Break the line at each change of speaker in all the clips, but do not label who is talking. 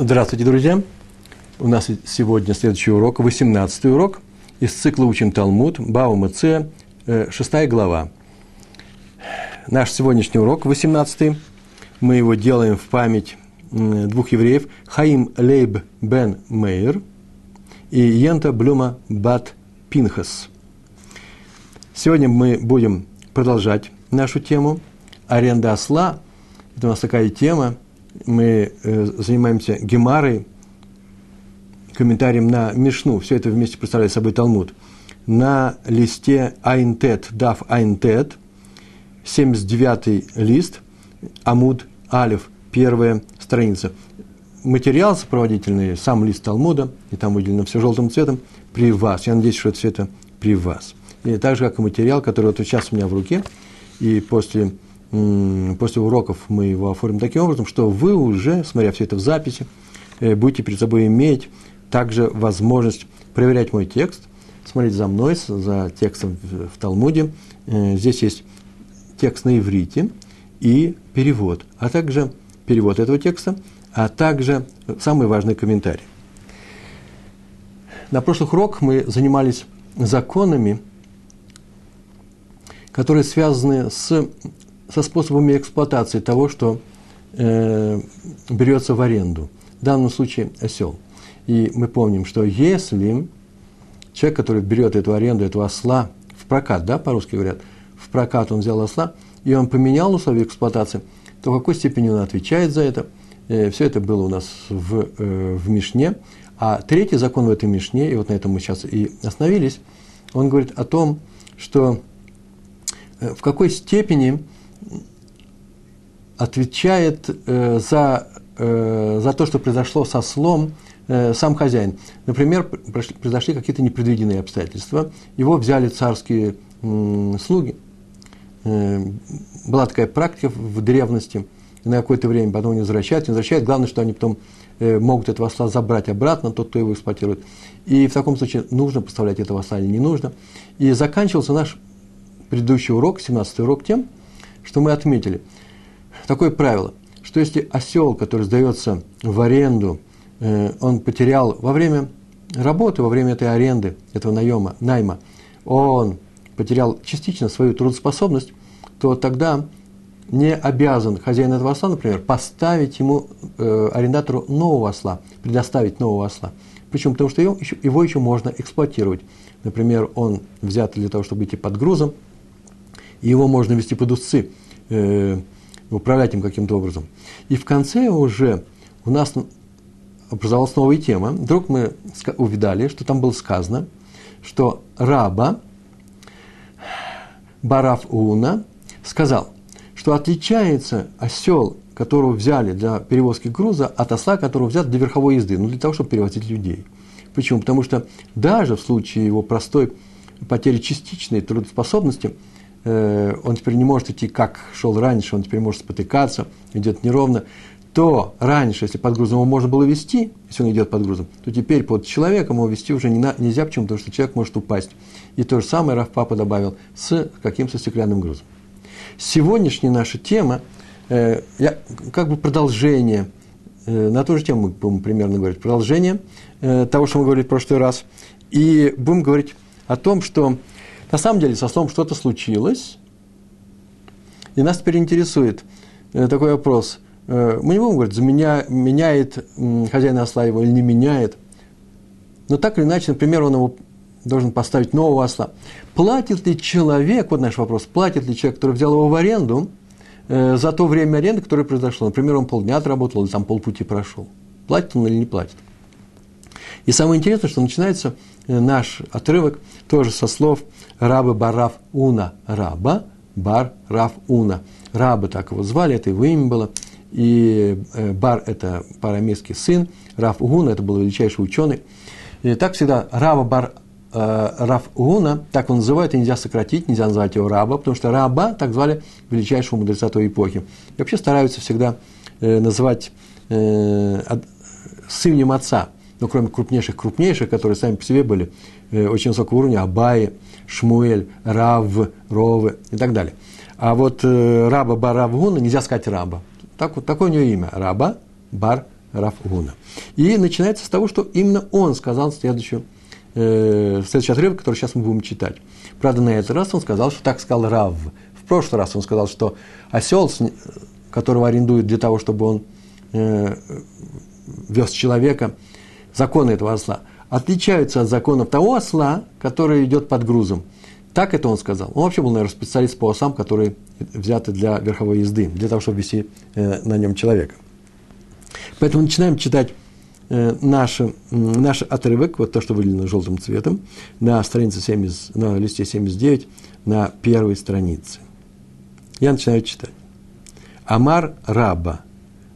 Здравствуйте, друзья! У нас сегодня следующий урок, 18 урок из цикла «Учим Талмуд», Бава Мце, 6 глава. Наш сегодняшний урок, 18 мы его делаем в память двух евреев, Хаим Лейб бен Мейер и Йента Блюма Бат Пинхас. Сегодня мы будем продолжать нашу тему аренда осла. Это у нас такая тема – мы э, занимаемся гемарой, комментарием на Мишну, все это вместе представляет собой Талмуд, на листе Айнтет, Дав Айнтет, 79-й лист, Амуд Алиф, первая страница. Материал сопроводительный, сам лист Талмуда, и там выделено все желтым цветом, при вас. Я надеюсь, что это все это при вас. И так же, как и материал, который вот сейчас у меня в руке, и после после уроков мы его оформим таким образом, что вы уже, смотря все это в записи, э, будете перед собой иметь также возможность проверять мой текст, смотреть за мной, за текстом в Талмуде. Э, здесь есть текст на иврите и перевод, а также перевод этого текста, а также самый важный комментарий. На прошлых уроках мы занимались законами, которые связаны с со способами эксплуатации того, что э, берется в аренду. В данном случае осел. И мы помним, что если человек, который берет эту аренду, этого осла в прокат, да, по-русски говорят, в прокат он взял осла, и он поменял условия эксплуатации, то в какой степени он отвечает за это? Э, все это было у нас в, э, в Мишне. А третий закон в этой Мишне, и вот на этом мы сейчас и остановились, он говорит о том, что э, в какой степени отвечает э, за, э, за то, что произошло со слом э, сам хозяин. Например, произошли какие-то непредвиденные обстоятельства, его взяли царские э, слуги. Э, была такая практика в древности, на какое-то время потом не возвращают, не возвращают. Главное, что они потом э, могут этого осла забрать обратно, тот, кто его эксплуатирует. И в таком случае нужно поставлять этого осла или не нужно. И заканчивался наш предыдущий урок, 17 урок, тем, что мы отметили – такое правило, что если осел, который сдается в аренду, э, он потерял во время работы, во время этой аренды, этого наема, найма, он потерял частично свою трудоспособность, то тогда не обязан хозяин этого осла, например, поставить ему, э, арендатору, нового осла, предоставить нового осла. Почему? Потому что его еще, его еще можно эксплуатировать. Например, он взят для того, чтобы идти под грузом, и его можно вести под узцы. Э, управлять им каким-то образом. И в конце уже у нас образовалась новая тема. Вдруг мы увидали, что там было сказано, что раба Бараф Уна сказал, что отличается осел, которого взяли для перевозки груза, от осла, которого взят для верховой езды, ну, для того, чтобы перевозить людей. Почему? Потому что даже в случае его простой потери частичной трудоспособности – Э, он теперь не может идти, как шел раньше, он теперь может спотыкаться, идет неровно, то раньше, если под грузом его можно было вести, если он идет под грузом, то теперь под человеком его вести уже не на, нельзя, почему? Потому что человек может упасть. И то же самое Раф Папа добавил с каким-то стеклянным грузом. Сегодняшняя наша тема, э, я, как бы продолжение, э, на ту же тему мы будем примерно говорить, продолжение э, того, что мы говорили в прошлый раз, и будем говорить о том, что на самом деле со словом что-то случилось, и нас теперь интересует э, такой вопрос. Э, мы не будем говорить, заменя, меняет хозяин осла его или не меняет. Но так или иначе, например, он его должен поставить нового осла. Платит ли человек, вот наш вопрос, платит ли человек, который взял его в аренду, э, за то время аренды, которое произошло? Например, он полдня отработал или там полпути прошел. Платит он или не платит? И самое интересное, что начинается наш отрывок тоже со слов Раба Барав Уна. Раба Бар Рав Уна. Раба так его звали, это его имя было. И э, Бар – это парамейский сын, Рав Уна – это был величайший ученый. И так всегда Раба Бар э, Рав Уна, так он называют, и нельзя сократить, нельзя назвать его Раба, потому что Раба так звали величайшего мудреца той эпохи. И вообще стараются всегда э, называть э, с именем отца, но кроме крупнейших, крупнейших, которые сами по себе были очень высокого уровня, Абаи, Шмуэль, Рав, Ровы и так далее. А вот э, раба Баравгуна нельзя сказать раба. Так, вот, такое у него имя. Раба Бар Раф Гуна. И начинается с того, что именно он сказал следующую, э, следующий отрывок, который сейчас мы будем читать. Правда, на этот раз он сказал, что так сказал Рав. В прошлый раз он сказал, что осел, которого арендуют для того, чтобы он э, вез человека, законы этого осла, отличаются от законов того осла, который идет под грузом. Так это он сказал. Он вообще был, наверное, специалист по осам, которые взяты для верховой езды, для того, чтобы вести э, на нем человека. Поэтому начинаем читать э, наш, наш отрывок, вот то, что выделено желтым цветом, на странице 70, на листе 79, на первой странице. Я начинаю читать. אמר רבה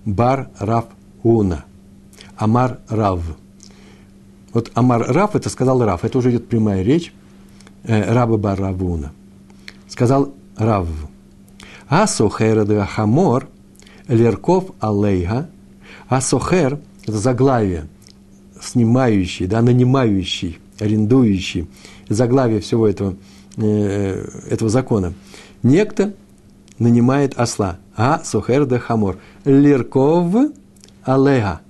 בר רב הונא. אמר רב. Вот אמר רב, это сказал Рав, это уже идет прямая речь э, Раба Бар Рав Уна. Сказал Рав. השוכר את החמור, לרכוב עליה, השוכר – это заглавие, снимающий, да, нанимающий, арендующий, заглавие всего этого, э, этого закона. Некто нанимает осла, השוכר את החמור, לרכוב עליה,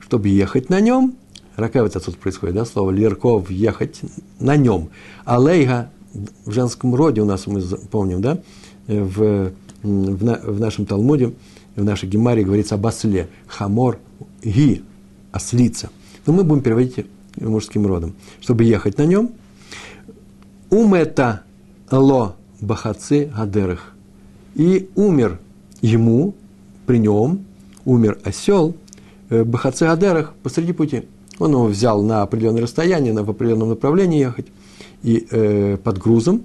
чтобы ехать на нем, רכבת отсюда происходит, да, слово לרכוב, ехать на нем, עליה в женском роде у нас, мы помним, да, в, в, в нашем Талмуде, в нашей Гемаре говорится об осле, хамор ги, ослица. Но мы будем переводить мужским родом, чтобы ехать на нем. Умета ло бахацы гадерах и умер ему, при нем, умер осел, э, Бахаце Адерах посреди пути. Он его взял на определенное расстояние, на, в определенном направлении ехать, и э, под грузом,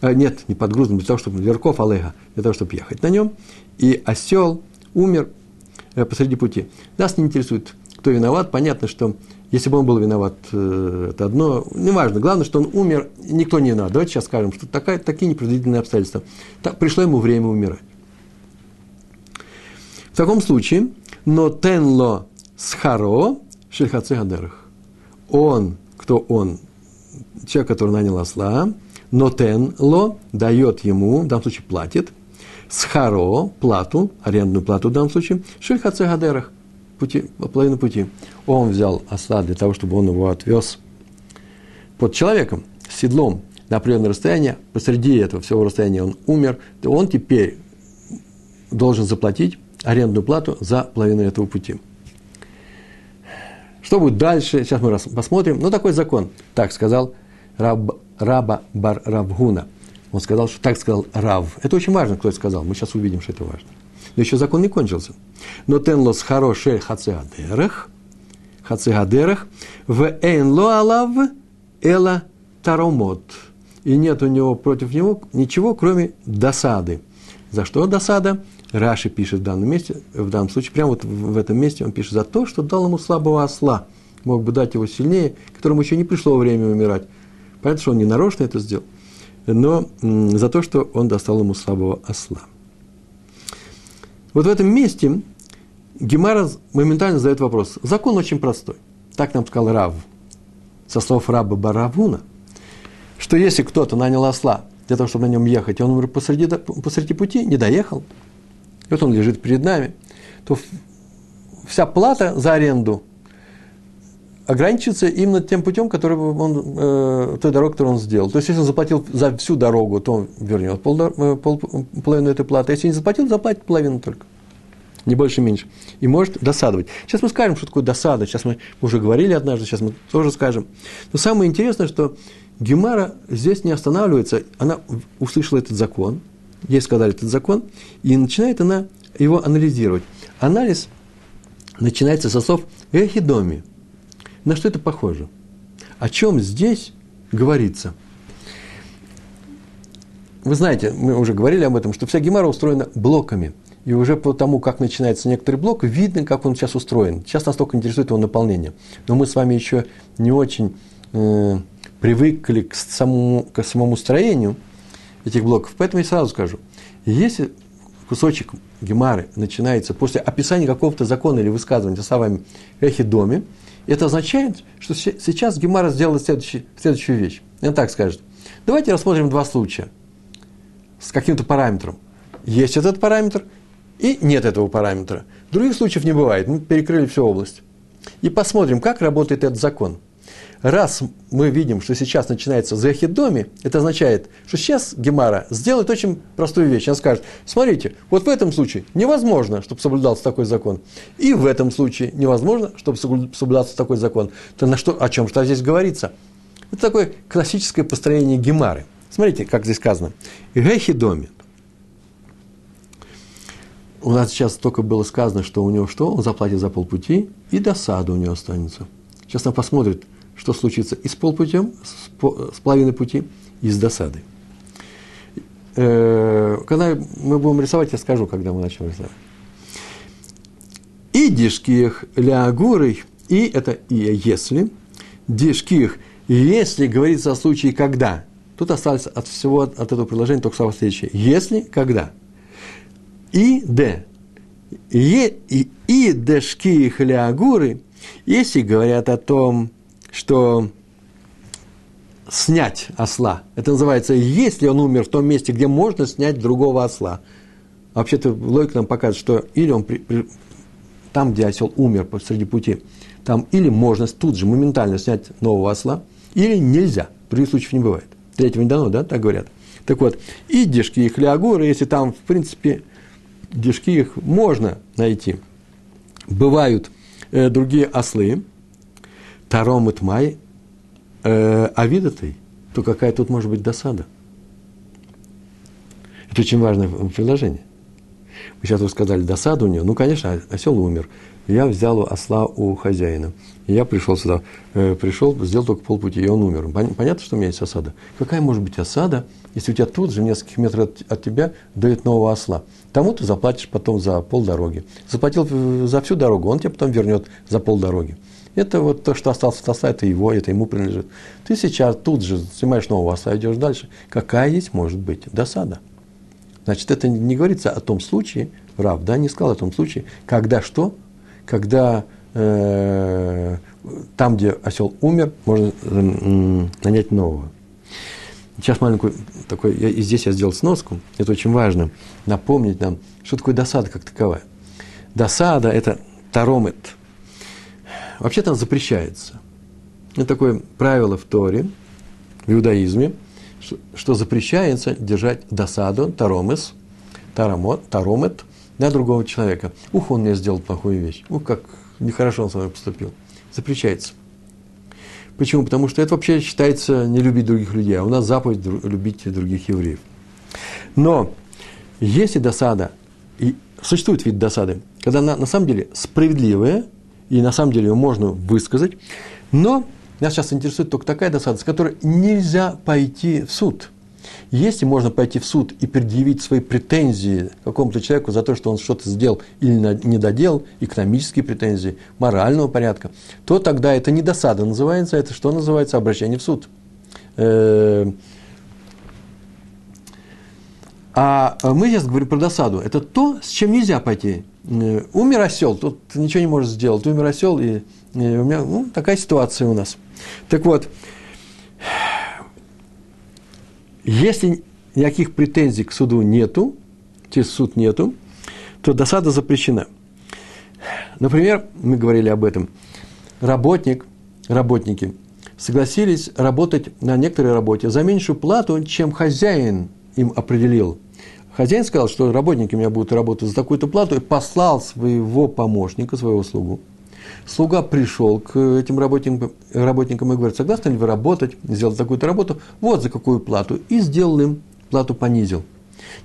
э, нет, не под грузом, для того, чтобы Верков Алега, для того, чтобы ехать на нем, и осел умер э, посреди пути. Нас не интересует, кто виноват. Понятно, что если бы он был виноват, э, это одно, неважно. Главное, что он умер, никто не виноват. Давайте сейчас скажем, что такая, такие непредвиденные обстоятельства. Так, пришло ему время умирать. В таком случае, но тенло схаро шельхаце гадерах. Он, кто он, человек, который нанял осла, но тенло дает ему, в данном случае платит, схаро, плату, арендную плату в данном случае, шельхаце гадерах – пути, половину пути. Он взял осла для того, чтобы он его отвез под человеком, с седлом на определенное расстояние. Посреди этого всего расстояния он умер. То он теперь должен заплатить арендную плату за половину этого пути. Что будет дальше, сейчас мы посмотрим. Ну, такой закон. Так сказал Раб, Раба Бар Равгуна. Он сказал, что так сказал Рав. Это очень важно, кто это сказал. Мы сейчас увидим, что это важно. Но еще закон не кончился. Но тенлос хороший хацеадерах, хацеадерах, в эйнло алав эла таромот. И нет у него против него ничего, кроме досады. За что досада? Раши пишет в данном месте, в данном случае, прямо вот в этом месте он пишет за то, что дал ему слабого осла. Мог бы дать его сильнее, которому еще не пришло время умирать. Понятно, что он не нарочно это сделал, но за то, что он достал ему слабого осла. Вот в этом месте Гемара моментально задает вопрос. Закон очень простой. Так нам сказал Рав, со слов раба Баравуна, что если кто-то нанял осла для того, чтобы на нем ехать, и он умер посреди, посреди пути, не доехал, и вот он лежит перед нами, то вся плата за аренду ограничится именно тем путем, который он, э, той дорогой, которую он сделал. То есть, если он заплатил за всю дорогу, то он вернет пол, э, пол, половину этой платы. Если не заплатил, заплатит половину только. Не больше, меньше. И может досадовать. Сейчас мы скажем, что такое досада. Сейчас мы уже говорили однажды, сейчас мы тоже скажем. Но самое интересное, что Гемара здесь не останавливается. Она услышала этот закон, ей сказали этот закон, и начинает она его анализировать. Анализ начинается со слов «эхидоми», на что это похоже? О чем здесь говорится? Вы знаете, мы уже говорили об этом, что вся гемара устроена блоками. И уже по тому, как начинается некоторый блок, видно, как он сейчас устроен. Сейчас нас только интересует его наполнение. Но мы с вами еще не очень э, привыкли к самому, к самому строению этих блоков. Поэтому я сразу скажу, если кусочек гемары начинается после описания какого-то закона или высказывания словами «эхи доме», это означает, что сейчас Гемара следующий, следующую вещь. Он так скажет. Давайте рассмотрим два случая с каким-то параметром. Есть этот параметр, и нет этого параметра. Других случаев не бывает. Мы перекрыли всю область. И посмотрим, как работает этот закон. Раз мы видим, что сейчас начинается захидоми, это означает, что сейчас Гемара сделает очень простую вещь. Она скажет, смотрите, вот в этом случае невозможно, чтобы соблюдался такой закон. И в этом случае невозможно, чтобы соблюдался такой закон. То на что, о чем что здесь говорится? Это такое классическое построение Гемары. Смотрите, как здесь сказано. Гехидоми. У нас сейчас только было сказано, что у него что? Он заплатит за полпути, и досада у него останется. Сейчас он посмотрит, что случится и с полпутем, с половиной пути, и с досадой. Э, когда мы будем рисовать, я скажу, когда мы начнем рисовать. И дишких лягурой, и это и если, дишких, если говорится о случае когда, тут осталось от всего, от этого предложения только слова следующее. Если, когда. И д. И, и, и дешких лягуры, если говорят о том, что снять осла. Это называется, если он умер в том месте, где можно снять другого осла. Вообще-то логика нам показывает, что или он при, при, там, где осел умер посреди пути, там или можно тут же моментально снять нового осла, или нельзя. Других случаев не бывает. Третьего не дано, да, так говорят. Так вот, и дешки их леагуры, если там, в принципе, дешки их можно найти. Бывают э, другие ослы, Таром и Тмай, э, Авидатой, то какая тут может быть досада? Это очень важное предложение. Мы сейчас уже сказали досаду у нее. Ну, конечно, осел умер. Я взял осла у хозяина. Я пришел сюда, э, пришел, сделал только полпути, и он умер. Понятно, что у меня есть осада? Какая может быть осада, если у тебя тут же, в нескольких метрах от, от тебя, дают нового осла? Тому ты заплатишь потом за полдороги. Заплатил э, за всю дорогу, он тебе потом вернет за полдороги. Это вот то, что осталось от осла, это его, это ему принадлежит. Ты сейчас тут же снимаешь нового осла, идешь дальше. Какая есть может быть досада? Значит, это не говорится о том случае, Рав, да, не сказал о том случае, когда что? Когда э, там, где осел умер, можно э, нанять нового. Сейчас маленькую такой, я, и здесь я сделал сноску, это очень важно, напомнить нам, что такое досада как таковая. Досада – это таромет – Вообще там запрещается. Это такое правило в Торе, в иудаизме, что, запрещается держать досаду, таромес, тарамот, таромет на другого человека. Ух, он мне сделал плохую вещь. Ух, как нехорошо он со мной поступил. Запрещается. Почему? Потому что это вообще считается не любить других людей, а у нас заповедь любить других евреев. Но если досада, и существует вид досады, когда она на самом деле справедливая – и на самом деле ее можно высказать, но нас сейчас интересует только такая досада, с которой нельзя пойти в суд. Если можно пойти в суд и предъявить свои претензии какому-то человеку за то, что он что-то сделал или не доделал, экономические претензии, морального порядка, то тогда это не досада называется, это что называется обращение в суд. А мы сейчас говорим про досаду. Это то, с чем нельзя пойти умер осел, тут ничего не можешь сделать. Умер осел, и, и у меня ну, такая ситуация у нас. Так вот, если никаких претензий к суду нету, через суд нету, то досада запрещена. Например, мы говорили об этом, работник, работники согласились работать на некоторой работе за меньшую плату, чем хозяин им определил – Хозяин сказал, что работники у меня будут работать за такую-то плату, и послал своего помощника, своего слугу. Слуга пришел к этим работникам, работникам и говорит, согласны ли вы работать, сделать такую-то работу, вот за какую плату, и сделал им, плату понизил.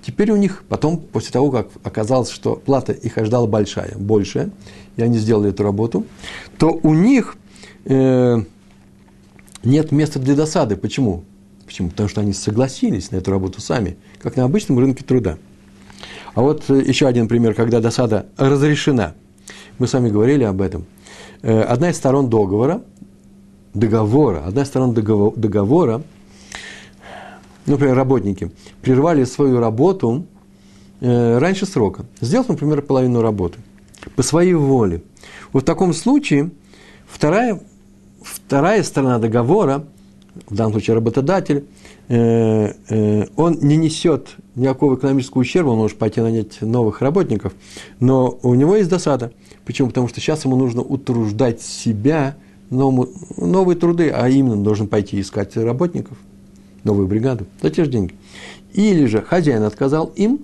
Теперь у них, потом, после того, как оказалось, что плата их ожидала большая, большая, и они сделали эту работу, то у них э, нет места для досады. Почему? Почему? Потому что они согласились на эту работу сами, как на обычном рынке труда. А вот э, еще один пример, когда досада разрешена. Мы с вами говорили об этом. Э, одна из сторон договора, договора, одна из сторон договора, например, работники, прервали свою работу э, раньше срока, сделав, например, половину работы по своей воле. Вот в таком случае вторая, вторая сторона договора – в данном случае работодатель, э, э, он не несет никакого экономического ущерба, он может пойти нанять новых работников, но у него есть досада. Почему? Потому что сейчас ему нужно утруждать себя, новому, новые труды, а именно должен пойти искать работников, новую бригаду, за те же деньги. Или же хозяин отказал им,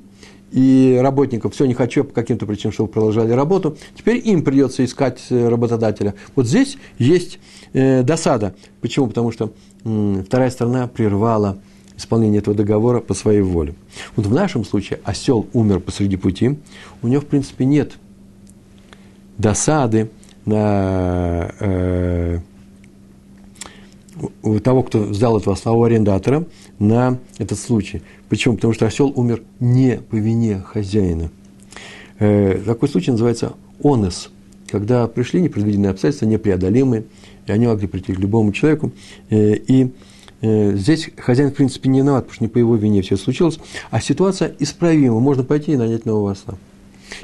и работников, все, не хочу по каким-то причинам, чтобы продолжали работу, теперь им придется искать э, работодателя. Вот здесь есть э, досада. Почему? Потому что э, вторая сторона прервала исполнение этого договора по своей воле. Вот в нашем случае осел умер посреди пути, у него, в принципе, нет досады на э, у того, кто взял этого самого арендатора на этот случай. Почему? Потому что осел умер не по вине хозяина. Э, такой случай называется онес, когда пришли непредвиденные обстоятельства, непреодолимые, и они могли прийти к любому человеку. Э, и э, здесь хозяин, в принципе, не виноват, потому что не по его вине все случилось, а ситуация исправима, можно пойти и нанять нового осла.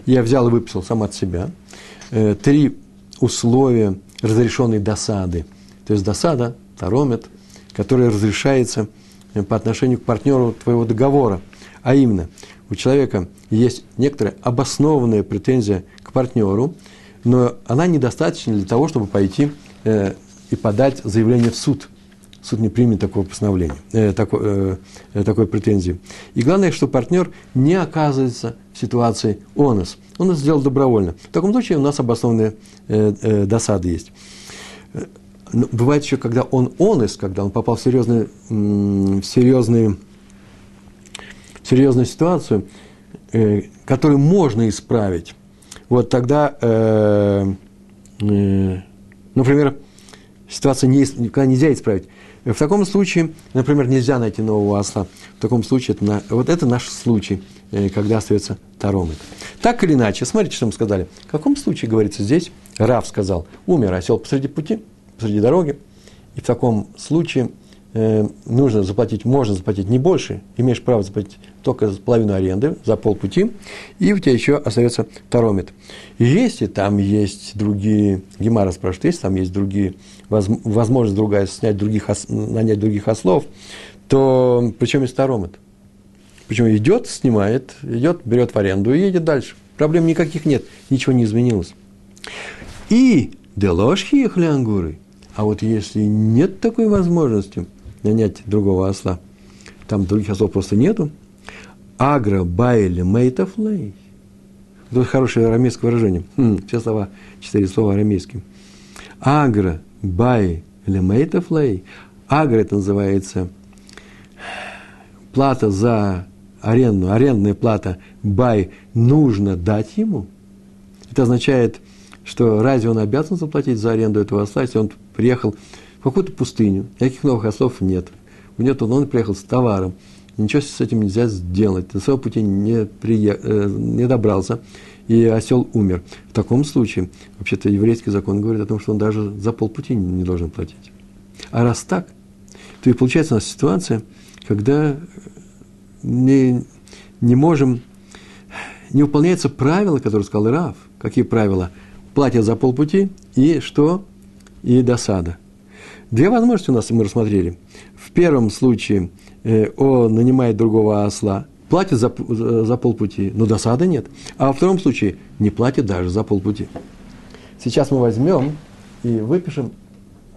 Я взял и выписал сам от себя э, три условия разрешенной досады. То есть досада таромет, который разрешается по отношению к партнеру твоего договора. А именно, у человека есть некоторая обоснованная претензия к партнеру, но она недостаточна для того, чтобы пойти э, и подать заявление в суд. Суд не примет такого постановления, э, такой, э, э такой претензии. И главное, что партнер не оказывается в ситуации онос. Он это сделал добровольно. В таком случае у нас обоснованная э, э, досада есть. Но ну, бывает еще, когда он онес, когда он попал в серьезную, в серьезную, в серьезную ситуацию, э, которую можно исправить. Вот тогда, э, э, например, ситуация не, никогда нельзя исправить. В таком случае, например, нельзя найти нового осла. В таком случае, это, вот это наш случай, э, когда остается таромит. Так или иначе, смотрите, что мы сказали. В каком случае, говорится здесь, Рав сказал, умер осел посреди пути – посреди дороги, и в таком случае нужно заплатить, можно заплатить не больше, имеешь право заплатить только половину аренды за полпути, и у тебя еще остается таромет. Если там есть другие, Гемара спрашивает, если там есть другие, возможность другая снять других, нанять других ослов, то причем есть таромет? Причем идет, снимает, идет, берет в аренду и едет дальше. Проблем никаких нет, ничего не изменилось. И деложки их лянгуры – а вот если нет такой возможности нанять другого осла, там других ослов просто нету, агро байли мейтафлей. Это хорошее арамейское выражение. Хм, все слова, четыре слова арамейские. Агро бай мейтафлей. Агро это называется плата за аренду, арендная плата бай нужно дать ему. Это означает, что разве он обязан заплатить за аренду этого осла, если он приехал в какую-то пустыню, никаких новых ослов нет. У него он приехал с товаром, ничего с этим нельзя сделать, до своего пути не, прия... Э, не добрался, и осел умер. В таком случае, вообще-то, еврейский закон говорит о том, что он даже за полпути не должен платить. А раз так, то и получается у нас ситуация, когда не, не можем, не выполняется правило, которое сказал Раф. Какие правила? Платят за полпути, и что? и досада. Две возможности у нас мы рассмотрели. В первом случае э, он нанимает другого осла, платит за, за, полпути, но досады нет. А во втором случае не платит даже за полпути. Сейчас мы возьмем и выпишем,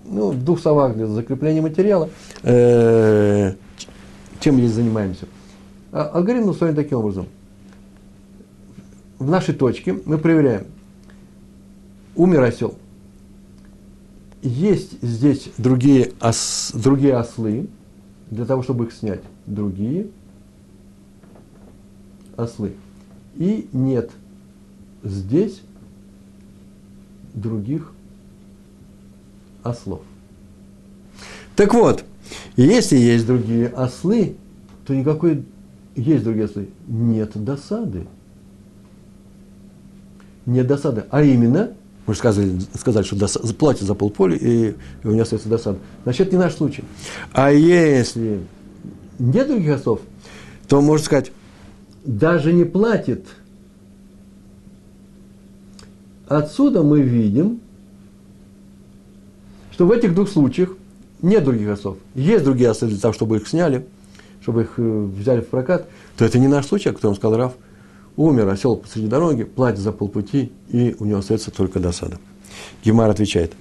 ну, в двух словах для закрепления материала, э, чем здесь занимаемся. А, алгоритм устроен таким образом. В нашей точке мы проверяем, умер осел, есть здесь другие, ос, другие ослы, для того, чтобы их снять. Другие ослы. И нет здесь других ослов. Так вот, если есть другие ослы, то никакой есть другие ослы. Нет досады. Нет досады. А именно, мы же сказали, сказали что дос, платит за полполя, и, и у него остается досада. Значит, это не наш случай. А если нет других ослов, то можно сказать, даже не платит. Отсюда мы видим, что в этих двух случаях нет других ослов, есть другие ослы для того, чтобы их сняли, чтобы их э, взяли в прокат, то это не наш случай, о котором сказал Раф. Умер осел посреди дороги, платит за полпути, и у него остается только досада. Гемар отвечает.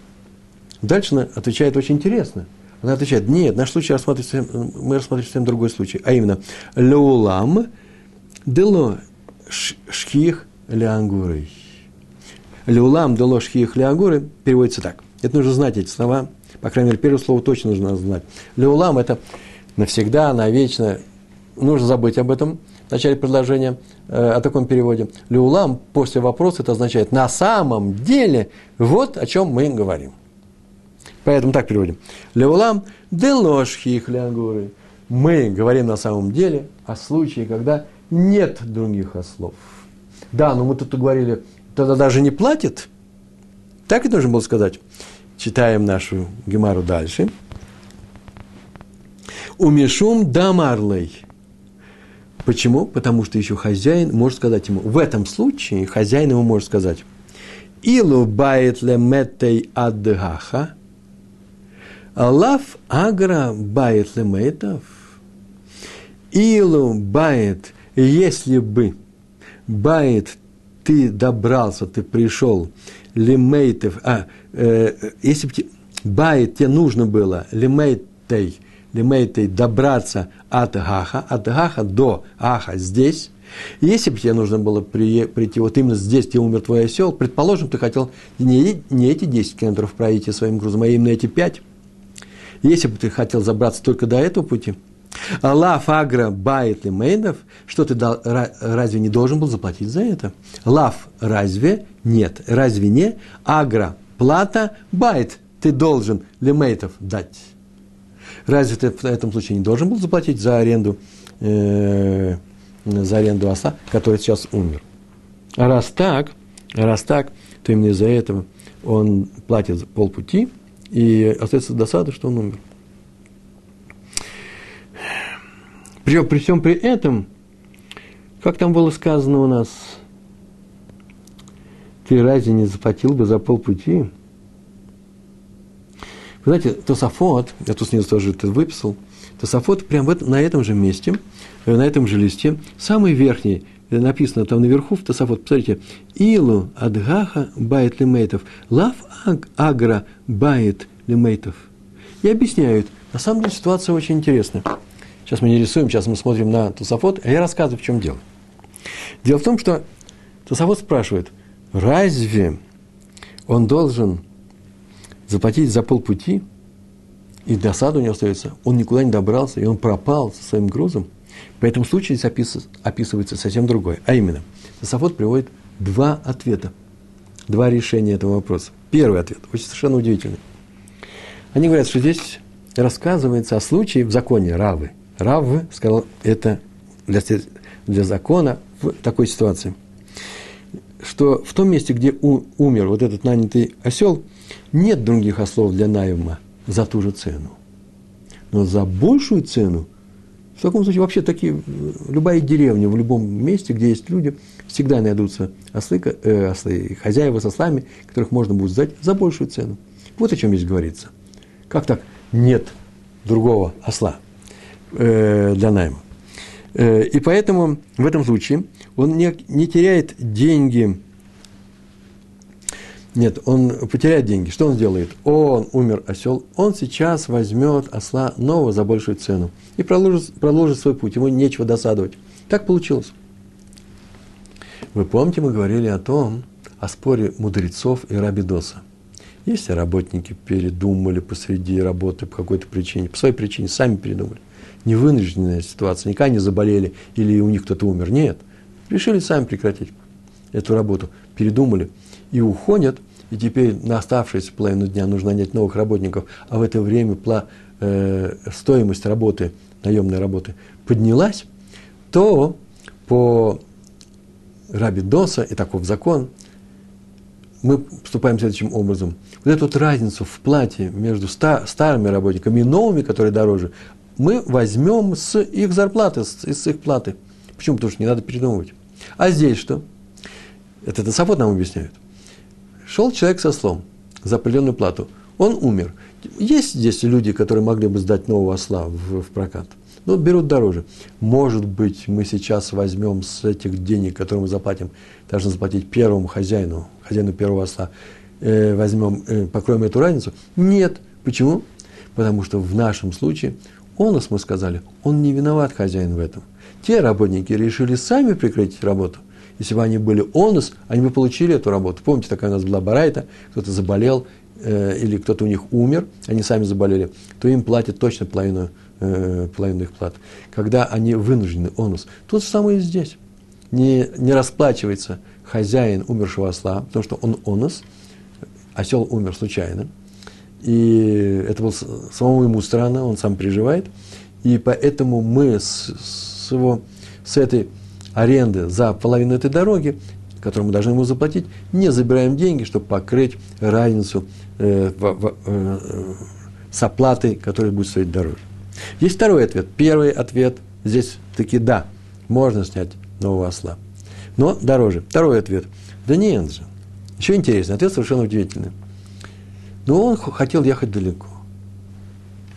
Дальше она отвечает очень интересно. Она отвечает, нет, наш случай рассматривается, мы рассматриваем совсем другой случай, а именно, леулам дело шхих леангурой. Леулам дело шхих леангуры переводится так. Это нужно знать эти слова, по крайней мере, первое слово точно нужно знать. Леулам – это навсегда, навечно, нужно забыть об этом в начале предложения э, о таком переводе. Леулам после вопроса это означает на самом деле вот о чем мы говорим. Поэтому так переводим. Леулам делошхих лягуры. Мы говорим на самом деле о случае, когда нет других ослов. Да, но мы тут говорили, тогда даже не платит. Так и должен был сказать. Читаем нашу Гемару дальше. Умешум дамарлей. Почему? Потому что еще хозяин может сказать ему, в этом случае хозяин ему может сказать, Илу бает леметей адгаха, Лав агра бает лемейтов. Илу бает, если бы бает ты добрался, ты пришел, лемейтов, а, э, если бы бает тебе нужно было, лемейтей, лемейтей добраться от гаха, от гаха до аха здесь, если бы тебе нужно было при, прийти вот именно здесь, где умер твой осел, предположим, ты хотел не, не эти 10 километров пройти своим грузом, а именно эти 5, если бы ты хотел забраться только до этого пути, לאו אגרא בעית למיתב, что ты дал, разве не должен был заплатить за это? לאו разве? Нет. Разве не? אגרא плата בעית ты должен למיתב дать. Разве ты в этом случае не должен был заплатить за аренду, э, за аренду осла, который сейчас умер? А раз так, раз так, то именно из-за этого он платит полпути – и остается досада, что он умер. Причем при всем при этом, как там было сказано у нас, ты разве не заплатил бы за полпути? Вы знаете, Тософот, я тут снизу тоже это выписал, Тософот прямо в на этом же месте, э, на этом же листе, самый верхний, написано там наверху в Тософот, посмотрите, אילו עד הכא בעית למיתב, לאו אגרא בעית למיתב. И объясняют. На самом деле ситуация очень интересная. Сейчас мы не рисуем, сейчас мы смотрим на Тософот, а я рассказываю, в чем дело. Дело в том, что Тософот спрашивает, разве он должен заплатить за полпути, и досаду не остается, он никуда не добрался, и он пропал со своим грузом. По этому случаю здесь описывается совсем другое. А именно, Тософот приводит два ответа, два решения этого вопроса. Первый ответ, очень совершенно удивительный. Они говорят, что здесь рассказывается о случае в законе Равы. Рав сказал это для, для закона в такой ситуации, что в том месте, где у, умер вот этот нанятый осел, нет других ослов для найма за ту же цену. Но за большую цену, в таком случае вообще такие, любая деревня, в любом месте, где есть люди, всегда найдутся ослы, э, ослы хозяева с ослами, которых можно будет сдать за большую цену. Вот о чем здесь говорится – как так? Нет другого осла э, для найма. Э, и поэтому в этом случае он не, не теряет деньги. Нет, он потеряет деньги. Что он сделает? Он умер осел, он сейчас возьмет осла нового за большую цену и проложит, проложит свой путь. Ему нечего досадовать. Так получилось. Вы помните, мы говорили о том, о споре мудрецов и рабидоса. Если работники передумали посреди работы по какой-то причине, по своей причине, сами передумали. Не вынужденная ситуация, никогда не заболели или у них кто-то умер. Нет. Решили сами прекратить эту работу. Передумали и уходят, и теперь на оставшуюся половину дня нужно нанять новых работников, а в это время пла, э, стоимость работы, наемной работы поднялась, то по Раби Доса и таков закон, мы поступаем следующим образом – вот эту вот разницу в плате между ста, старыми работниками и новыми, которые дороже, мы возьмем с их зарплаты, с, с их платы. Почему? Потому что не надо передумывать. А здесь что? Это Тософот нам объясняют. Шел человек со слом за определенную плату. Он умер. Есть здесь люди, которые могли бы сдать нового осла в, в прокат. Но берут дороже. Может быть, мы сейчас возьмем с этих денег, которые мы заплатим, должны заплатить первому хозяину, хозяину первого осла, э, возьмем, э, покроем эту разницу? Нет. Почему? Потому что в нашем случае онос, мы сказали, он не виноват хозяин в этом. Те работники решили сами прекратить работу. Если бы они были онос, они бы получили эту работу. Помните, такая у нас была барайта, кто-то заболел, э, или кто-то у них умер, они сами заболели, то им платят точно половину, э, половину их плат. Когда они вынуждены, онус. Тут самое и здесь. Не, не расплачивается хозяин умершего осла, потому что он онус, осел умер случайно, и это было самому ему странно, он сам переживает, и поэтому мы с, с, его, с этой аренды за половину этой дороги которую мы должны ему заплатить, не забираем деньги, чтобы покрыть разницу э, в, в, э, с оплатой, которая будет стоить дороже. Есть второй ответ. Первый ответ здесь таки да, можно снять нового осла, но дороже. Второй ответ. Да нет же. Еще интересный, ответ совершенно удивительный. Но он хотел ехать далеко.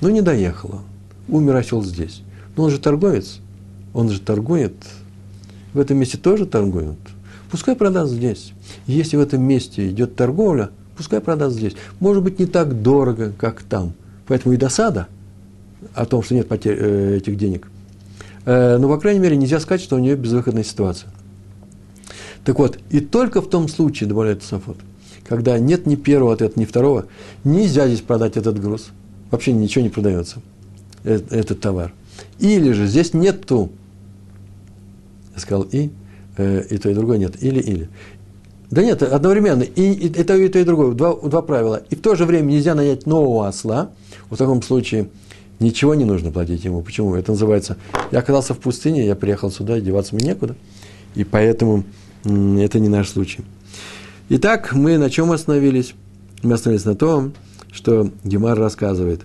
Но не доехал Умер осел здесь. Но он же торговец. Он же торгует. В этом месте тоже торгуют. Пускай продаст здесь. Если в этом месте идет торговля, пускай продаст здесь. Может быть, не так дорого, как там. Поэтому и досада о том, что нет потерь, э, этих денег. Э, но, по крайней мере, нельзя сказать, что у нее безвыходная ситуация. Так вот, и только в том случае, добавляет Сафот, когда нет ни первого ответа, ни второго, нельзя здесь продать этот груз. Вообще ничего не продается, этот, этот товар. Или же здесь нету, я сказал и, Э, и то, и другое нет. Или-или. Да нет, одновременно. И, и, и то, и то, и другое. Два, два правила. И в то же время нельзя нанять нового осла. В таком случае ничего не нужно платить ему. Почему? Это называется, я оказался в пустыне, я приехал сюда, деваться мне некуда. И поэтому это не наш случай. Итак, мы на чем остановились? Мы остановились на том, что Гемар рассказывает.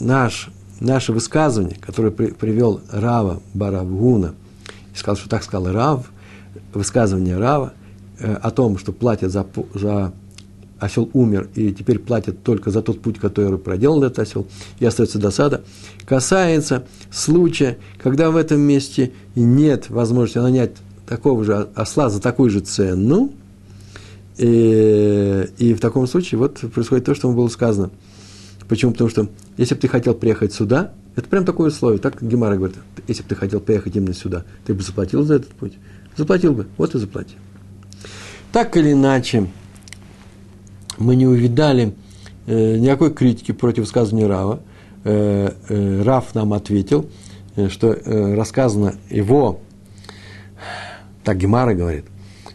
Наш, наше высказывание, которое при, привел Рава Баравгуна – сказал, что так сказал Рав, высказывание Рава э, о том, что платят за, за осел умер, и теперь платят только за тот путь, который проделал этот осел, и остается досада, касается случая, когда в этом месте нет возможности нанять такого же осла за такую же цену, и, и в таком случае вот происходит то, что было сказано. Почему? Потому что если бы ты хотел приехать сюда, это прям такое условие. Так Гемара говорит, если бы ты хотел поехать именно сюда, ты бы заплатил за этот путь? Заплатил бы, вот и заплати. Так или иначе, мы не увидали э, никакой критики против высказывания Рава. Э, э, Рав нам ответил, э, что э, рассказано его, так Гемара говорит,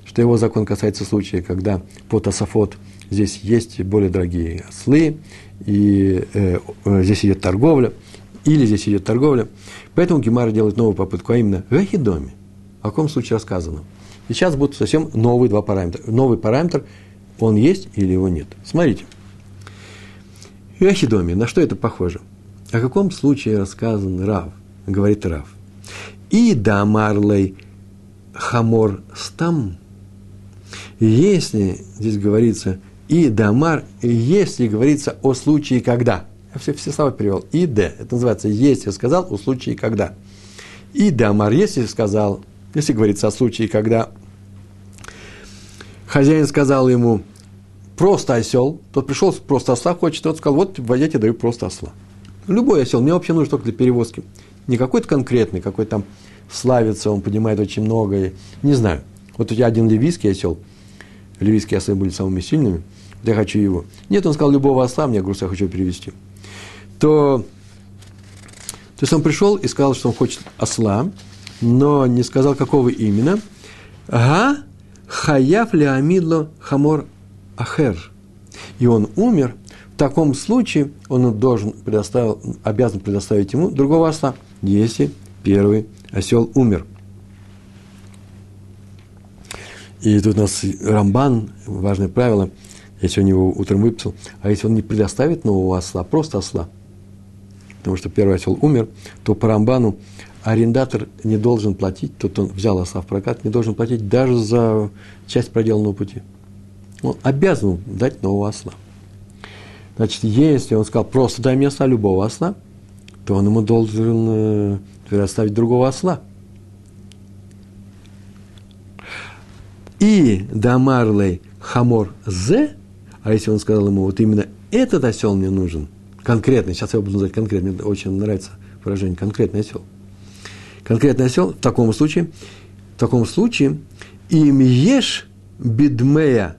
что его закон касается случая, когда по Тософот здесь есть более дорогие ослы, и э, э здесь идет торговля – или здесь идет торговля. Поэтому Гемара делает новую попытку, а именно Гахидоми. О каком случае рассказано. Сейчас будут совсем новые два параметра. Новый параметр, он есть или его нет. Смотрите. Гахидоми, на что это похоже? О каком случае рассказан Рав? Говорит Рав. И дамарлей хамор стам. Если здесь говорится и дамар, если говорится о случае когда – я все, все слова перевел. И Д. Это называется «если сказал» у случае «когда». И Д. Амар, если сказал, если говорится о случае, когда хозяин сказал ему просто осел, тот пришел просто осла хочет, тот сказал, вот я тебе даю просто осла. Любой осел, мне вообще нужен только для перевозки. Не какой-то конкретный, какой там славится, он понимает очень многое. Не знаю. Вот у тебя один ливийский осел, ливийские ослы были самыми сильными, я хочу его. Нет, он сказал, любого осла, мне груз я хочу перевести то, то есть он пришел и сказал, что он хочет осла, но не сказал, какого именно. Га хаяф леамидло хамор ахер. И он умер. В таком случае он должен предоставил, обязан предоставить ему другого осла, если первый осел умер. И тут у нас Рамбан, важное правило, я сегодня его утром выписал, а если он не предоставит нового осла, просто осла – потому что первый осел умер, то по Рамбану арендатор не должен платить, тот, он взял осла в прокат, не должен платить даже за часть проделанного пути. Он обязан дать нового осла. Значит, если он сказал, просто дай мне осла, любого осла, то он ему должен э, оставить другого осла. И Дамарлей Хамор З, а если он сказал ему, вот именно этот осел мне нужен, конкретный, сейчас я буду называть конкретный, мне очень нравится выражение, конкретный осел. Конкретный осел в таком случае, в таком случае, им ешь бедмея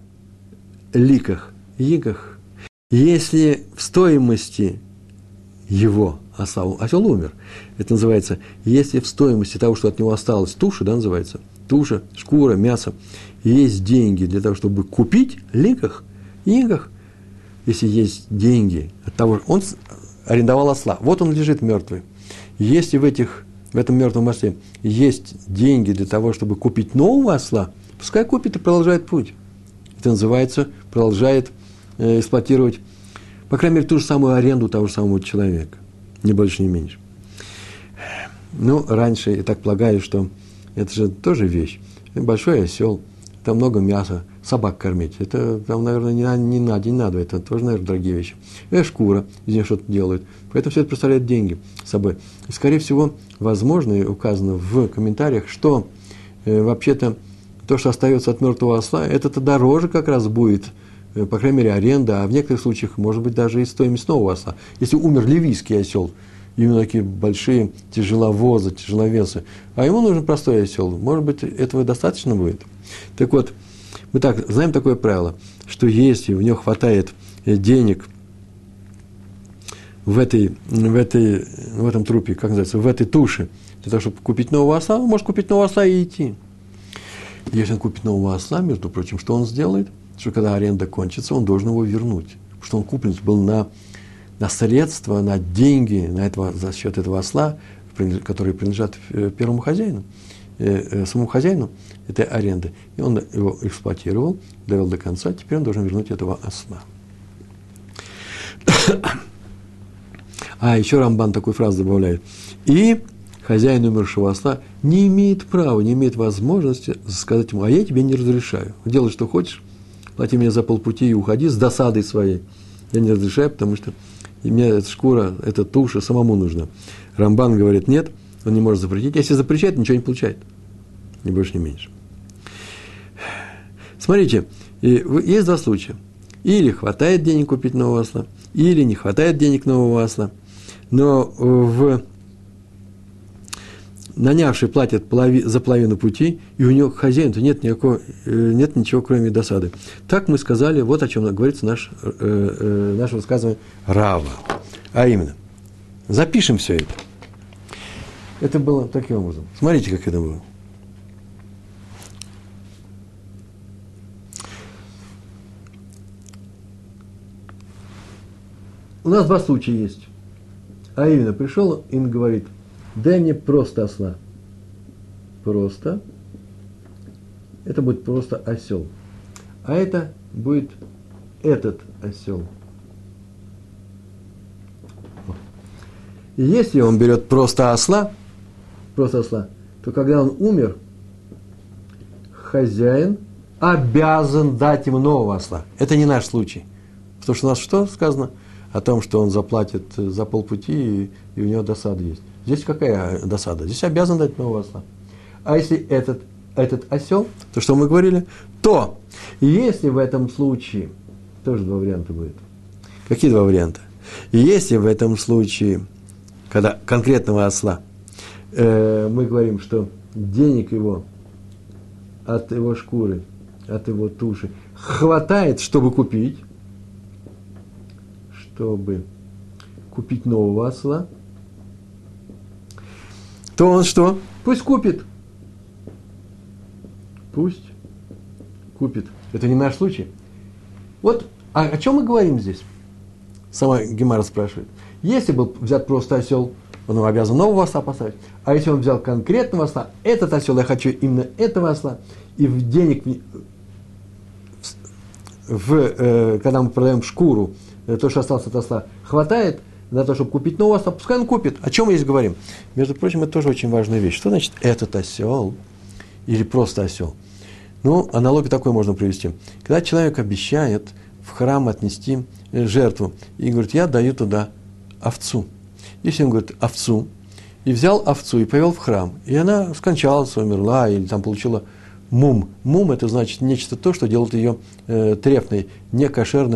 ликах, ликах, если в стоимости его осла, осел умер, это называется, если в стоимости того, что от него осталось, туша, да, называется, туша, шкура, мясо, есть деньги для того, чтобы купить ликах, ликах, если есть деньги от того, он арендовал осла, вот он лежит мертвый. Если в, этих, в этом мертвом осле есть деньги для того, чтобы купить нового осла, пускай купит и продолжает путь. Это называется, продолжает э, эксплуатировать, по крайней мере, ту же самую аренду того же самого человека. Ни больше, ни меньше. Ну, раньше я так полагаю, что это же тоже вещь. Большой осел, там много мяса, собак кормить. Это там, наверное, не, не на день, на два. Это тоже, наверное, дорогие вещи. И шкура, из нее что-то делают. Поэтому все это представляет деньги собой. Скорее всего, возможно, и указано в комментариях, что э, вообще-то то, что остается от мертвого осла, это-то дороже как раз будет, э, по крайней мере, аренда, а в некоторых случаях, может быть, даже и стоимость нового осла. Если умер ливийский осел, именно такие большие тяжеловозы, тяжеловесы, а ему нужен простой осел, может быть, этого достаточно будет. Так вот, мы так знаем такое правило, что если у него хватает э, денег в, этой, в, этой, в этом трупе, как называется, в этой туше, для того, чтобы купить нового осла, он может купить нового осла и идти. Если он купит нового осла, между прочим, что он сделает? Что когда аренда кончится, он должен его вернуть. Потому что он куплен был на, на средства, на деньги на этого, за счет этого осла, которые принадлежат э, первому хозяину. Э, э, самому хозяину этой аренды. И он его эксплуатировал, довел до конца, теперь он должен вернуть этого осла. А еще Рамбан такую фразу добавляет. И хозяин умершего осла не имеет права, не имеет возможности сказать ему, а я тебе не разрешаю. Делай, что хочешь, плати мне за полпути и уходи с досадой своей. Я не разрешаю, потому что мне эта шкура, эта туша самому нужна. Рамбан говорит, нет, он не может запретить. Если запрещает, ничего не получает. Ни больше, ни меньше. Смотрите, есть два случая. Или хватает денег купить нового осла, или не хватает денег нового осла. Но в нанявший платит полови, за половину пути, и у него хозяин-то нет, никакого, э, нет ничего, кроме досады. Так мы сказали, вот о чем говорится наш, э, э, наше высказывание Рава. А именно, запишем все это. Это было таким образом. Смотрите, как это было. У нас два случая есть. А именно, пришел и говорит, дай мне просто осла. Просто. Это будет просто осел. А это будет этот осел. И если он берет просто осла, просто осла, то когда он умер, хозяин обязан дать ему нового осла. Это не наш случай. Потому что у нас что сказано? О том, что он заплатит за полпути, и, и у него досада есть. Здесь какая досада? Здесь обязан дать нового осла. А если этот, этот осел, то что мы говорили? То, если в этом случае, тоже два варианта будет. Какие два варианта? Если в этом случае, когда конкретного осла, э, мы говорим, что денег его от его шкуры, от его туши хватает, чтобы купить, чтобы купить нового осла, то он что? Пусть купит. Пусть купит. Это не наш случай. Вот а о чем мы говорим здесь? Сама Гемара спрашивает. Если был взят просто осел, он обязан нового осла поставить. А если он взял конкретного осла, этот осел, я хочу именно этого осла, и в денег, в, в, э, когда мы продаем шкуру, то, что осталось от осла, хватает, для того, чтобы купить нового осла, пускай он купит. О чем мы здесь говорим? Между прочим, это тоже очень важная вещь. Что значит этот осел или просто осел? Ну, аналогию такой можно привести. Когда человек обещает в храм отнести э, жертву. И говорит, я даю туда овцу. Если он говорит овцу, и взял овцу и повел в храм, и она скончалась, умерла, или там получила мум. Мум – это значит нечто то, что делает ее э, трефной, не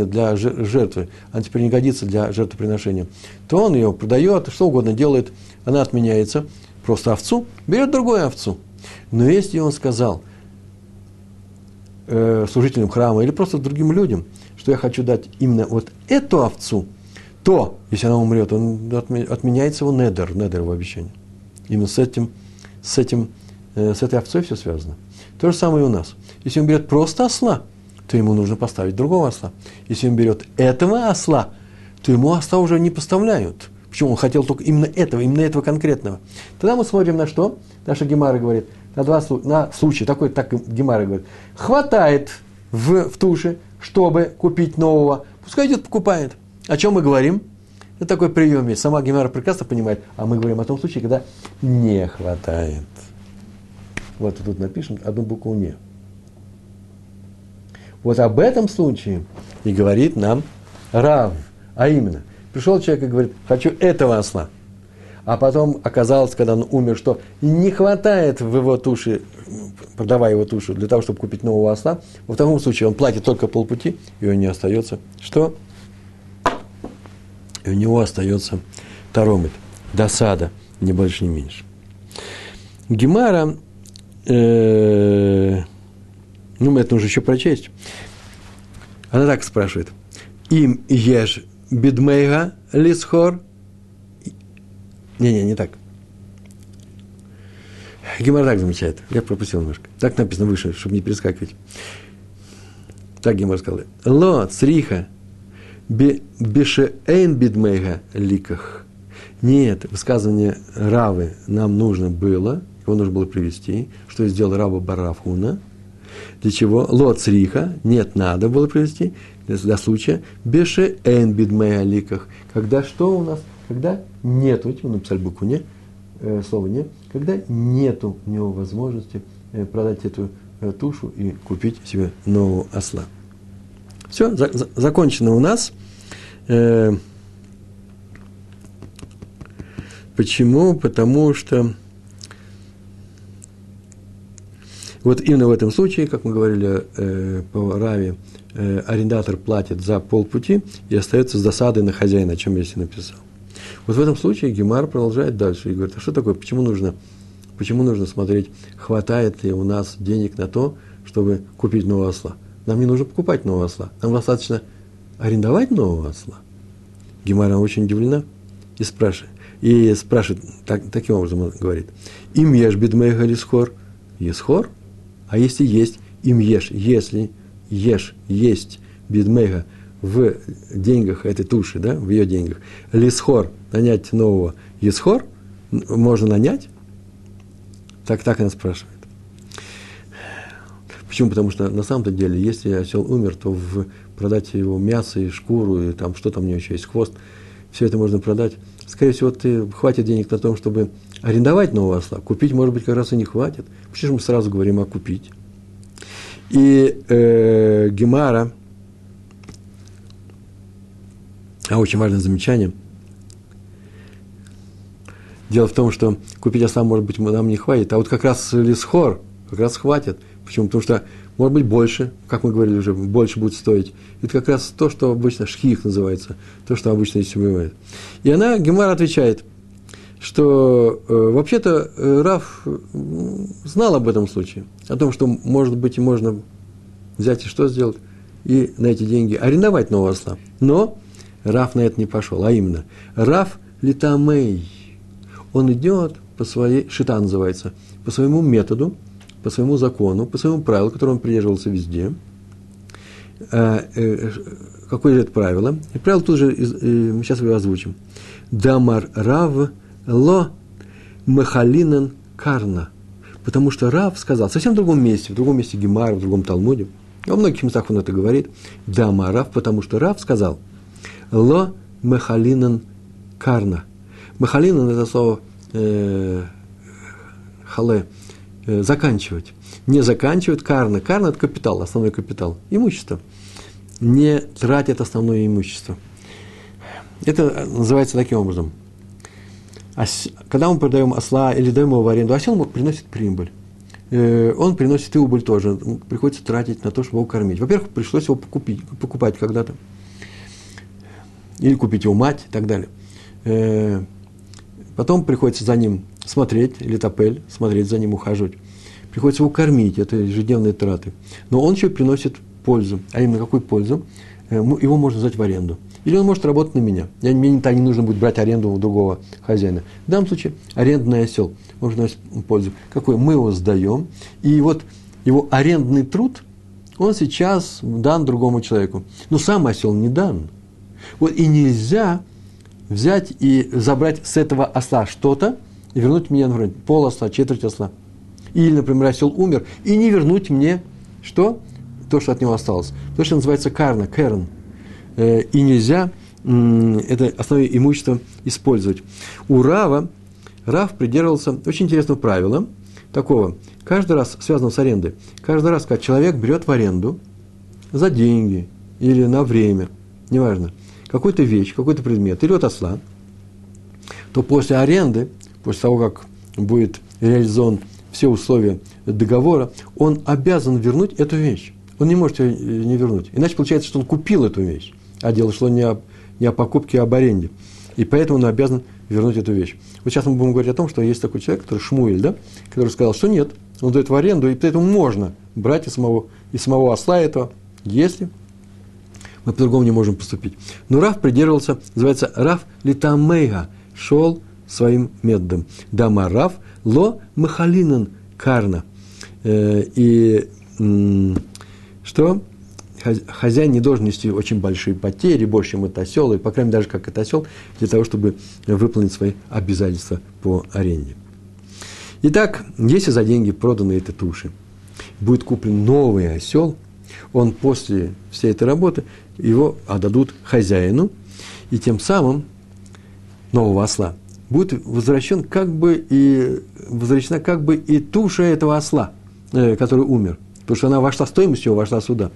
для жертвы. Она теперь не годится для жертвоприношения. То он ее продает, что угодно делает, она отменяется. Просто овцу, берет другую овцу. Но если он сказал э, служителям храма или просто другим людям, что я хочу дать именно вот эту овцу, то, если она умрет, он отменяется его недер, недер его обещание. Именно с этим, с этим, э, с этой овцой все связано. То же самое и у нас. Если он берет просто осла, то ему нужно поставить другого осла. Если он берет этого осла, то ему осла уже не поставляют. Почему? Он хотел только именно этого, именно этого конкретного. Тогда мы смотрим на что? Наша Гемара говорит, на два на случая, такой, так Гемара говорит, хватает в, в туше, чтобы купить нового, пускай идет покупает. О чем мы говорим? Это такой прием есть. Сама Гемара прекрасно понимает, а мы говорим о том случае, когда не хватает. Вот тут напишем одну букву «не». Вот об этом случае и говорит нам Рав. А именно, пришел человек и говорит, хочу этого осла. А потом оказалось, когда он умер, что не хватает в его туше, продавая его тушу, для того, чтобы купить нового осла. Во втором случае он платит только полпути, и у него не остается что? И у него остается таромит, досада, не больше, не меньше. Гемара э, ну, это нужно еще прочесть. Она так спрашивает. Им ешь бедмейга лисхор. Не-не, не так. Гемор так замечает. Я пропустил немножко. Так написано выше, чтобы не перескакивать. Так Гемор сказал. Ло цриха бешеэйн бидмейга ликах. Нет, высказывание Равы нам нужно было – его нужно было привести, что сделал раба Барафуна, для чего лоцриха, нет, надо было привести, для случая, беше эн бидмей аликах, когда что у нас, когда нету, мы написали букву не, э, слово не, когда нету у него возможности э, продать эту э, тушу и купить себе нового осла. Все, за, за, закончено у нас. Э, почему? Потому что Вот именно в этом случае, как мы говорили э, по Раве, э, арендатор платит за полпути и остается с досадой на хозяина, о чем я себе написал. Вот в этом случае Гемар продолжает дальше и говорит, а что такое, почему нужно, почему нужно смотреть, хватает ли у нас денег на то, чтобы купить нового осла. Нам не нужно покупать нового осла, нам достаточно арендовать нового осла. Гемара очень удивлена и спрашивает, и спрашивает, так, таким образом он говорит, им ешь бедмейха лисхор, а если есть им ешь, если ешь, есть бидмега в деньгах этой туши, да, в ее деньгах, лисхор, нанять нового есхор, можно нанять? Так, так она спрашивает. Почему? Потому что на самом-то деле, если осел умер, то в, продать его мясо и шкуру, и там что там у него еще есть, хвост, все это можно продать. Скорее всего, ты хватит денег на том, чтобы арендовать нового осла. Купить, может быть, как раз и не хватит. Почему мы сразу говорим о купить? И э, Гемара, а очень важное замечание, дело в том, что купить осла, может быть, нам не хватит, а вот как раз лисхор, как раз хватит. Почему? Потому что, может быть, больше, как мы говорили уже, больше будет стоить. Это как раз то, что обычно шхих называется, то, что обычно здесь бывает. И она, Гемара отвечает – что э, вообще-то э, Раф э, знал об этом случае, о том, что, может быть, и можно взять и что сделать, и на эти деньги арендовать нового осла. Но Раф на это не пошел, а именно, Раф литамей, он идет по своей, шита называется, по своему методу, по своему закону, по своему правилу, которому он придерживался везде. А, э, какое же это правило? И правило тут же, э, сейчас его озвучим. Дамар Рав – ло махалинен карна. Потому что Рав сказал, совсем в другом месте, в другом месте Гемара, в другом Талмуде, во многих местах он это говорит, да, Рав, потому что Рав сказал, ло махалинен карна. Махалинен – это слово э, хале, э, заканчивать. Не заканчивать карна. Карна – это капитал, основной капитал, имущество. не тратит основное имущество. Это называется таким образом. Когда мы продаем осла или даем его в аренду, осел приносит прибыль. Э, он приносит и убыль тоже. Приходится тратить на то, чтобы его кормить. Во-первых, пришлось его покупить, покупать когда-то. Или купить его мать и так далее. Э, потом приходится за ним смотреть, или топель, смотреть за ним, ухаживать. Приходится его кормить, это ежедневные траты. Но он еще приносит пользу. А именно какую пользу? Э, его можно взять в аренду. Или он может работать на меня. Я, мне не, не нужно будет брать аренду у другого хозяина. В данном случае арендный осел, он приносит пользу. Какой? Мы его сдаем. И вот его арендный труд, он сейчас дан другому человеку. Но сам осел не дан. Вот и нельзя взять и забрать с этого осла что-то и вернуть мне, например, пол осла, четверть осла. Или, например, осел умер, и не вернуть мне что? То, что от него осталось. То, что называется карна, керн. Э, и нельзя это основное имущество использовать. У Рава, Рав придерживался очень интересного правила, такого, каждый раз, связанного с арендой, каждый раз, когда человек берет в аренду за деньги или на время, неважно, какую-то вещь, какой-то предмет или от осла, то после аренды, после того, как будет реализован все условия договора, он обязан вернуть эту вещь. Он не может ее не вернуть. Иначе получается, что он купил эту вещь а дело шло не о, не о покупке, а об аренде. И поэтому он обязан вернуть эту вещь. Вот сейчас мы будем говорить о том, что есть такой человек, который Шмуэль, да, который сказал, что нет, он дает в аренду, и поэтому можно брать из самого, из самого осла этого, если мы по-другому не можем поступить. Но Раф придерживался, называется Раф Литамейга, шел своим методом. Дама Раф ло махалинан карна. Э, и что? хозяин не должен нести очень большие потери, больше, чем это осел, и, по крайней мере, даже как это осел, для того, чтобы выполнить свои обязательства по аренде. Итак, если за деньги проданы эти туши, будет куплен новый осел, он после всей этой работы его отдадут хозяину, и тем самым нового осла будет возвращен как бы и возвращена как бы и туша этого осла, э, который умер потому что она вошла, стоимость его вошла сюда.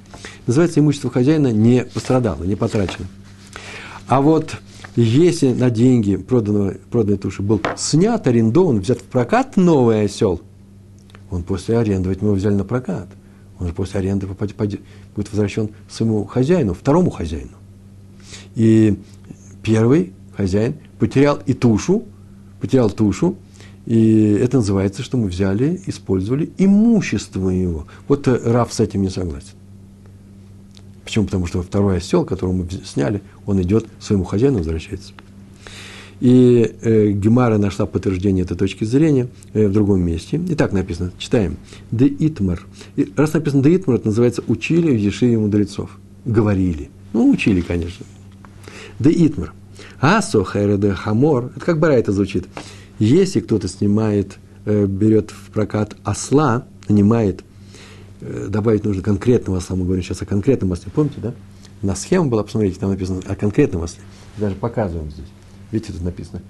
Называется, имущество хозяина не пострадало, не потрачено. А вот если на деньги проданного, проданной туши был снят, арендован, взят в прокат новый осел, он после аренды, ведь мы его взяли на прокат, он же после аренды будет возвращен своему хозяину, второму хозяину. И первый хозяин потерял и тушу, потерял тушу, и это называется, что мы взяли, использовали имущество его. Вот э, Раф с этим не согласен. Почему? Потому что второй осел, которого мы сняли, он идет своему хозяину, возвращается. И э, Гемара нашла подтверждение этой точки зрения э, в другом месте. И так написано, читаем. Де Итмар. И раз написано Де Итмар, это называется «учили в Ешиве мудрецов». Говорили. Ну, учили, конечно. Де Итмар. Асо хайреде хамор. Это как бара это звучит. Если кто-то снимает, э, берет в прокат осла, нанимает, э, добавить нужно конкретного осла, мы говорим сейчас о конкретном осле, помните, да? На схему была, посмотрите, там написано о конкретном осле. Даже показываем здесь. Видите, тут написано.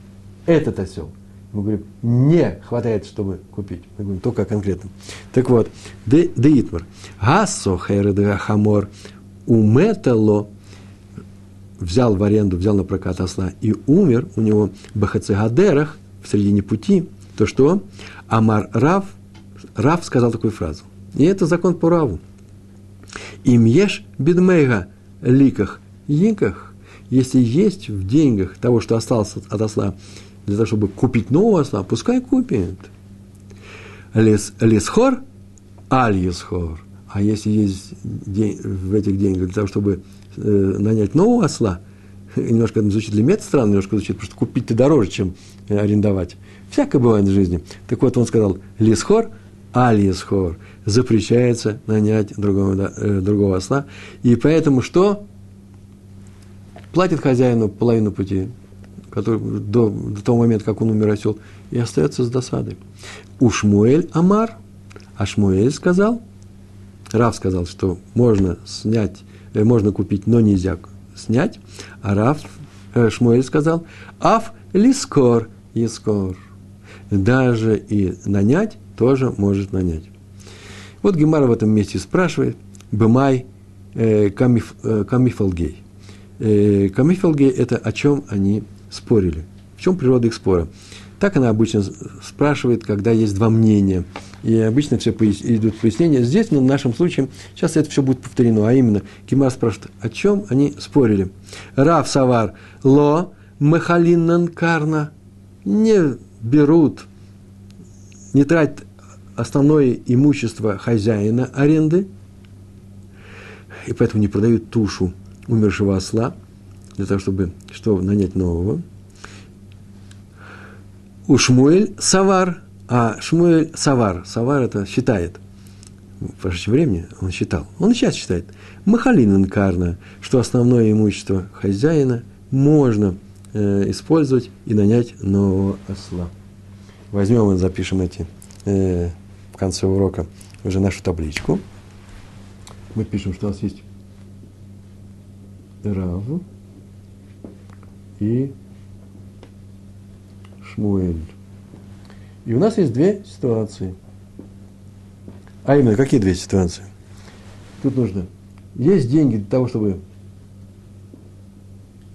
Этот осел. Мы говорим, не хватает, чтобы купить. Мы говорим только о конкретном. Так вот, דאיתמר. השוכר חמור ומתה לו взял в аренду, взял на прокат осла и умер, у него בחצי הדרך, в середине пути, то что אמר רב, Рав сказал такую фразу. И это закон по Раву. אם יש בדמיה ליקח, יקח, если есть в деньгах того, что осталось от осла, для того, чтобы купить нового осла, пускай купит. Лес, лесхор, аль есхор. А если есть день, в этих деньгах для того, чтобы э, нанять нового осла, немножко звучит для меня странно, немножко звучит, потому что купить-то дороже, чем Э, арендовать. Всякое бывает в жизни. Так вот, он сказал, лисхор, а лисхор, запрещается нанять другого, э, другого осла. И поэтому что? Платит хозяину половину пути, который, до, до того момента, как он умер осел, и остается с досадой. У Амар, а Шмуэль сказал, Рав сказал, что можно снять, э, можно купить, но нельзя снять, а Рав, э, Шмуэль сказал, Аф лискор, Ескор. Даже и нанять тоже может нанять. Вот Гемара в этом месте спрашивает, Бымай э, камиф, э, камифалгей. Э, камифалгей – это о чем они спорили. В чем природа их спора? Так она обычно спрашивает, когда есть два мнения. И обычно все пояс... идут пояснения. Здесь, но в нашем случае, сейчас это все будет повторено. А именно, Кимар спрашивает, о чем они спорили. Рав Савар Ло Махалиннан Карна не берут, не тратят основное имущество хозяина аренды, и поэтому не продают тушу умершего осла, для того, чтобы что, нанять нового – у Савар, а Шмуэль Савар, Савар это считает, в прошедшем времени он считал, он сейчас считает, Махалин инкарна, что основное имущество хозяина можно э, использовать и нанять нового осла. Возьмем и запишем эти э, в конце урока уже нашу табличку. Мы пишем, что у нас есть Рав и Шмуэль. И у нас есть две ситуации. А именно, какие две ситуации? Тут нужно. Есть деньги для того, чтобы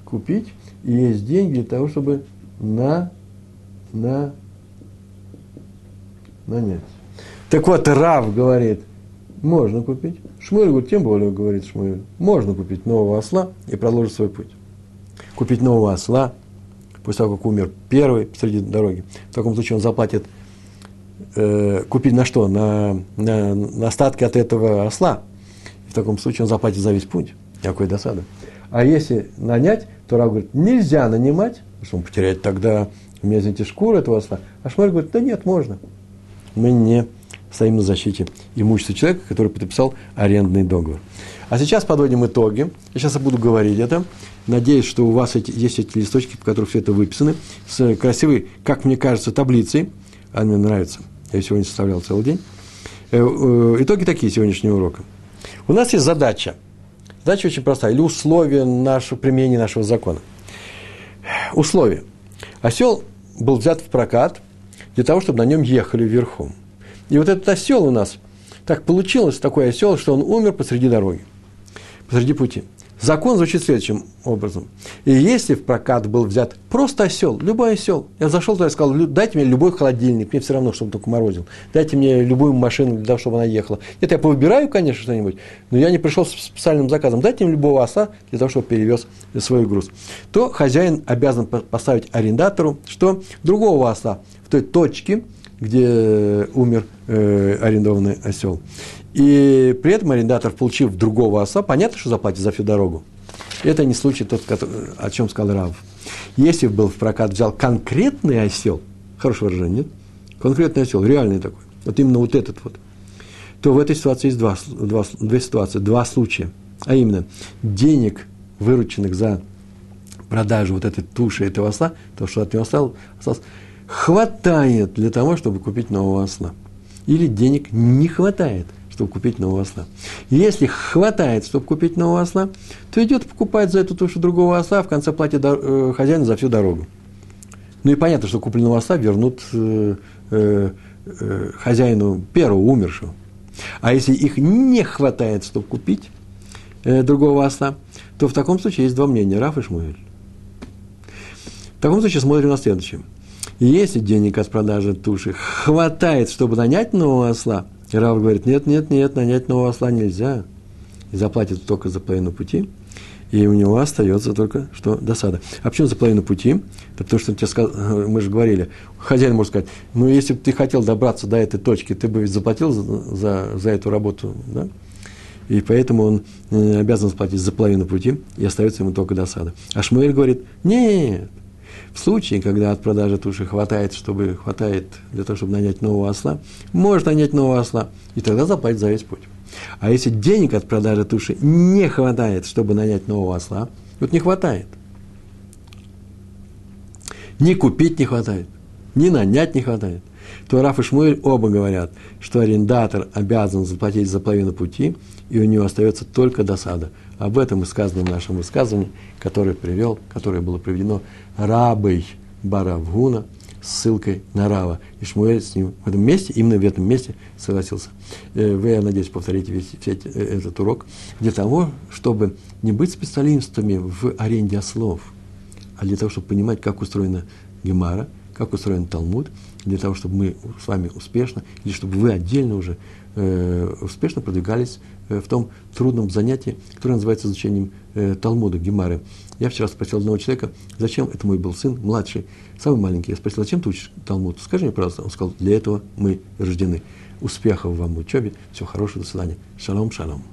купить, и есть деньги для того, чтобы на, на, нанять. Так вот, Рав говорит, можно купить. Шмуэль говорит, тем более, говорит Шмуэль, можно купить нового осла и продолжить свой путь. Купить нового осла – после того, как умер первый среди дороги. В таком случае он заплатит, э, купить на что? На, на, на остатки от этого осла. В таком случае он заплатит за весь путь. Никакой досады. А если нанять, то Рав говорит, нельзя нанимать, потому что он потеряет тогда, мне извините, шкуру этого осла. А Шмаль говорит, да нет, можно. Мы не стоим на защите имущества человека, который подписал арендный договор. А сейчас подводим итоги. Я сейчас буду говорить это. Надеюсь, что у вас эти, есть эти листочки, в которых все это выписаны, с красивой, как мне кажется, таблицей. Она мне нравится. Я сегодня составлял целый день. Э, э, итоги такие сегодняшнего урока. У нас есть задача. Задача очень простая. Или условия нашего применения нашего закона. Условия. Осел был взят в прокат для того, чтобы на нем ехали верхом. И вот этот осел у нас, так получилось, такой осел, что он умер посреди дороги, посреди пути. Закон звучит следующим образом. И если в прокат был взят просто осел, любой осел, я зашел туда и сказал, дайте мне любой холодильник, мне все равно, чтобы он только морозил. Дайте мне любую машину для того, чтобы она ехала. Нет, я повыбираю, конечно, что-нибудь, но я не пришел с специальным заказом. Дайте мне любого оса для того, чтобы перевез свой груз. То хозяин обязан поставить арендатору, что другого оса в той точке, где умер э, арендованный осел. И при этом арендатор, получив другого оса, понятно, что заплатит за всю дорогу. Это не случай тот, о чем сказал Рав. Если был в прокат взял конкретный осел, хорошее выражение, нет? Конкретный осел, реальный такой, вот именно вот этот вот, то в этой ситуации есть два, два, две ситуации, два случая. А именно, денег, вырученных за продажу вот этой туши этого осла, то, что от него осталось хватает для того, чтобы купить нового осла. Или денег не хватает – чтобы купить нового осла. Если хватает, чтобы купить нового осла, то идет покупает за эту тушу другого осла, а в конце платит э, хозяину за всю дорогу. Ну и понятно, что купленного осла вернут э, э, хозяину первого, умершего. А если их не хватает, чтобы купить другого осла, то в таком случае есть два мнения, Раф и Шмуэль. В таком случае смотрим на следующее. Если денег от продажи туши хватает, чтобы нанять нового осла, и Рав говорит, нет, нет, нет, нанять нового осла нельзя. И заплатит только за половину пути. И у него остается только что досада. А почему за половину пути? Да потому что тебе сказ... мы же говорили, хозяин может сказать, ну если бы ты хотел добраться до этой точки, ты бы ведь заплатил за, за, за эту работу, да? И поэтому он э, обязан заплатить за половину пути, и остается ему только досада. А Шмуэль говорит, нет, в случае, когда от продажи туши хватает, чтобы, хватает для того, чтобы нанять нового осла, можно нанять нового осла, и тогда заплатить за весь путь. А если денег от продажи туши не хватает, чтобы нанять нового осла, вот не хватает. Ни купить не хватает, ни нанять не хватает, то Раф и Шмуэль оба говорят, что арендатор обязан заплатить за половину пути, и у него остается только досада. Об этом и сказано в нашем высказывании, которое привел, которое было приведено рабой Баравгуна с ссылкой на Рава. И Шмуэль с ним в этом месте, именно в этом месте согласился. Э, вы, я надеюсь, повторите весь, весь этот урок для того, чтобы не быть специалистами в аренде ослов, а для того, чтобы понимать, как устроена Гемара, как устроен Талмуд, для того, чтобы мы с вами успешно, или чтобы вы отдельно уже э, успешно продвигались в том трудном занятии, которое называется изучением э, Талмуда, Гемары. Я вчера спросил одного человека, зачем, это мой был сын, младший, самый маленький, я спросил, зачем ты учишь Талмуд? Скажи мне, пожалуйста. Он сказал, для этого мы рождены. Успехов вам в учебе, всего хорошего, до свидания. Шалом, шалом.